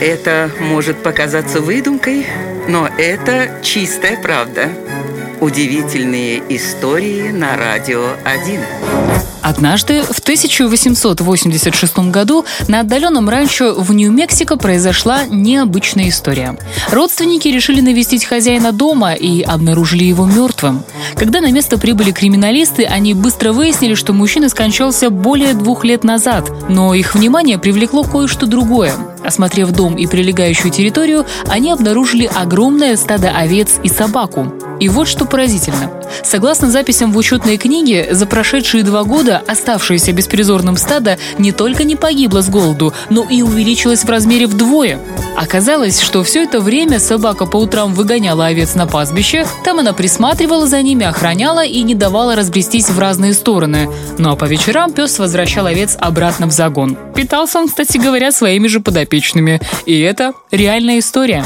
Это может показаться выдумкой, но это чистая правда. Удивительные истории на радио 1. Однажды, в 1886 году, на отдаленном ранчо в Нью-Мексико произошла необычная история. Родственники решили навестить хозяина дома и обнаружили его мертвым. Когда на место прибыли криминалисты, они быстро выяснили, что мужчина скончался более двух лет назад, но их внимание привлекло кое-что другое. Осмотрев дом и прилегающую территорию, они обнаружили огромное стадо овец и собаку. И вот что поразительно. Согласно записям в учетной книге, за прошедшие два года оставшееся беспризорным стадо не только не погибло с голоду, но и увеличилось в размере вдвое. Оказалось, что все это время собака по утрам выгоняла овец на пастбище, там она присматривала за ними, охраняла и не давала разбрестись в разные стороны. Ну а по вечерам пес возвращал овец обратно в загон. Питался он, кстати говоря, своими же подопечными. И это реальная история.